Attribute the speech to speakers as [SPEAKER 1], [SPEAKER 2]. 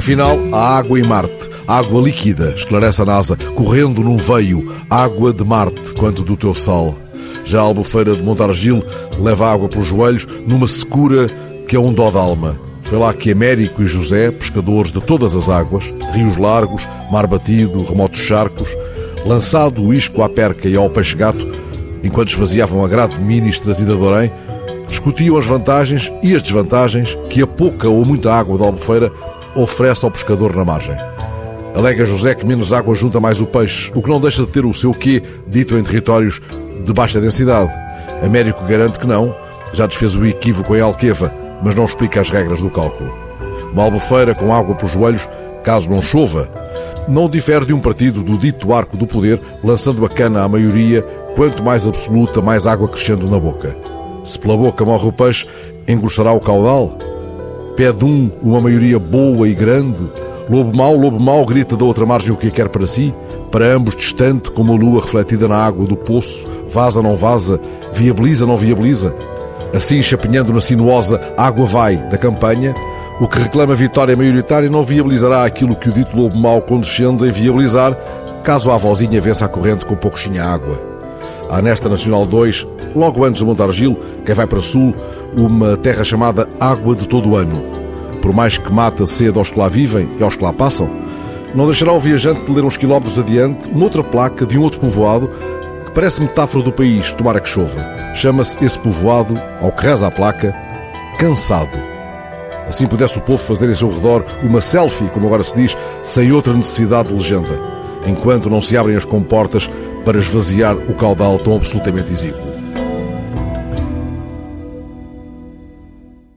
[SPEAKER 1] Afinal, há água em Marte, água líquida, esclarece a NASA, correndo num veio, água de Marte, quanto do teu sal. Já a albufeira de Montargil leva água pelos joelhos numa secura que é um dó d'alma. Foi lá que Américo e José, pescadores de todas as águas, rios largos, mar batido, remotos charcos, lançado o isco à perca e ao peixe-gato, enquanto esvaziavam a grade de Minis trazida de Orém, discutiam as vantagens e as desvantagens que a pouca ou muita água da albufeira oferece ao pescador na margem. Alega José que menos água junta mais o peixe, o que não deixa de ter o seu quê dito em territórios de baixa densidade. Américo garante que não, já desfez o equívoco em Alqueva, mas não explica as regras do cálculo. Uma albufeira com água por joelhos, caso não chova, não difere de um partido do dito arco do poder, lançando a cana à maioria, quanto mais absoluta, mais água crescendo na boca. Se pela boca morre o peixe, engrossará o caudal? Pede um uma maioria boa e grande. Lobo mau, lobo mau, grita da outra margem o que quer para si. Para ambos distante, como a lua refletida na água do poço, vaza, não vaza, viabiliza, não viabiliza. Assim, chapinhando na sinuosa água vai da campanha, o que reclama vitória maioritária não viabilizará aquilo que o dito lobo mau condescende em viabilizar, caso a avózinha vença a corrente com pouquinha água. Há nesta Nacional 2, logo antes de Montargil, quem vai para sul, uma terra chamada Água de Todo o Ano. Por mais que mata sede aos que lá vivem e aos que lá passam, não deixará o viajante de ler uns quilómetros adiante uma outra placa de um outro povoado que parece metáfora do país, tomara que chova. Chama-se esse povoado, ao que reza a placa, Cansado. Assim pudesse o povo fazer em seu redor uma selfie, como agora se diz, sem outra necessidade de legenda, enquanto não se abrem as comportas para esvaziar o caudal tão absolutamente exíguo.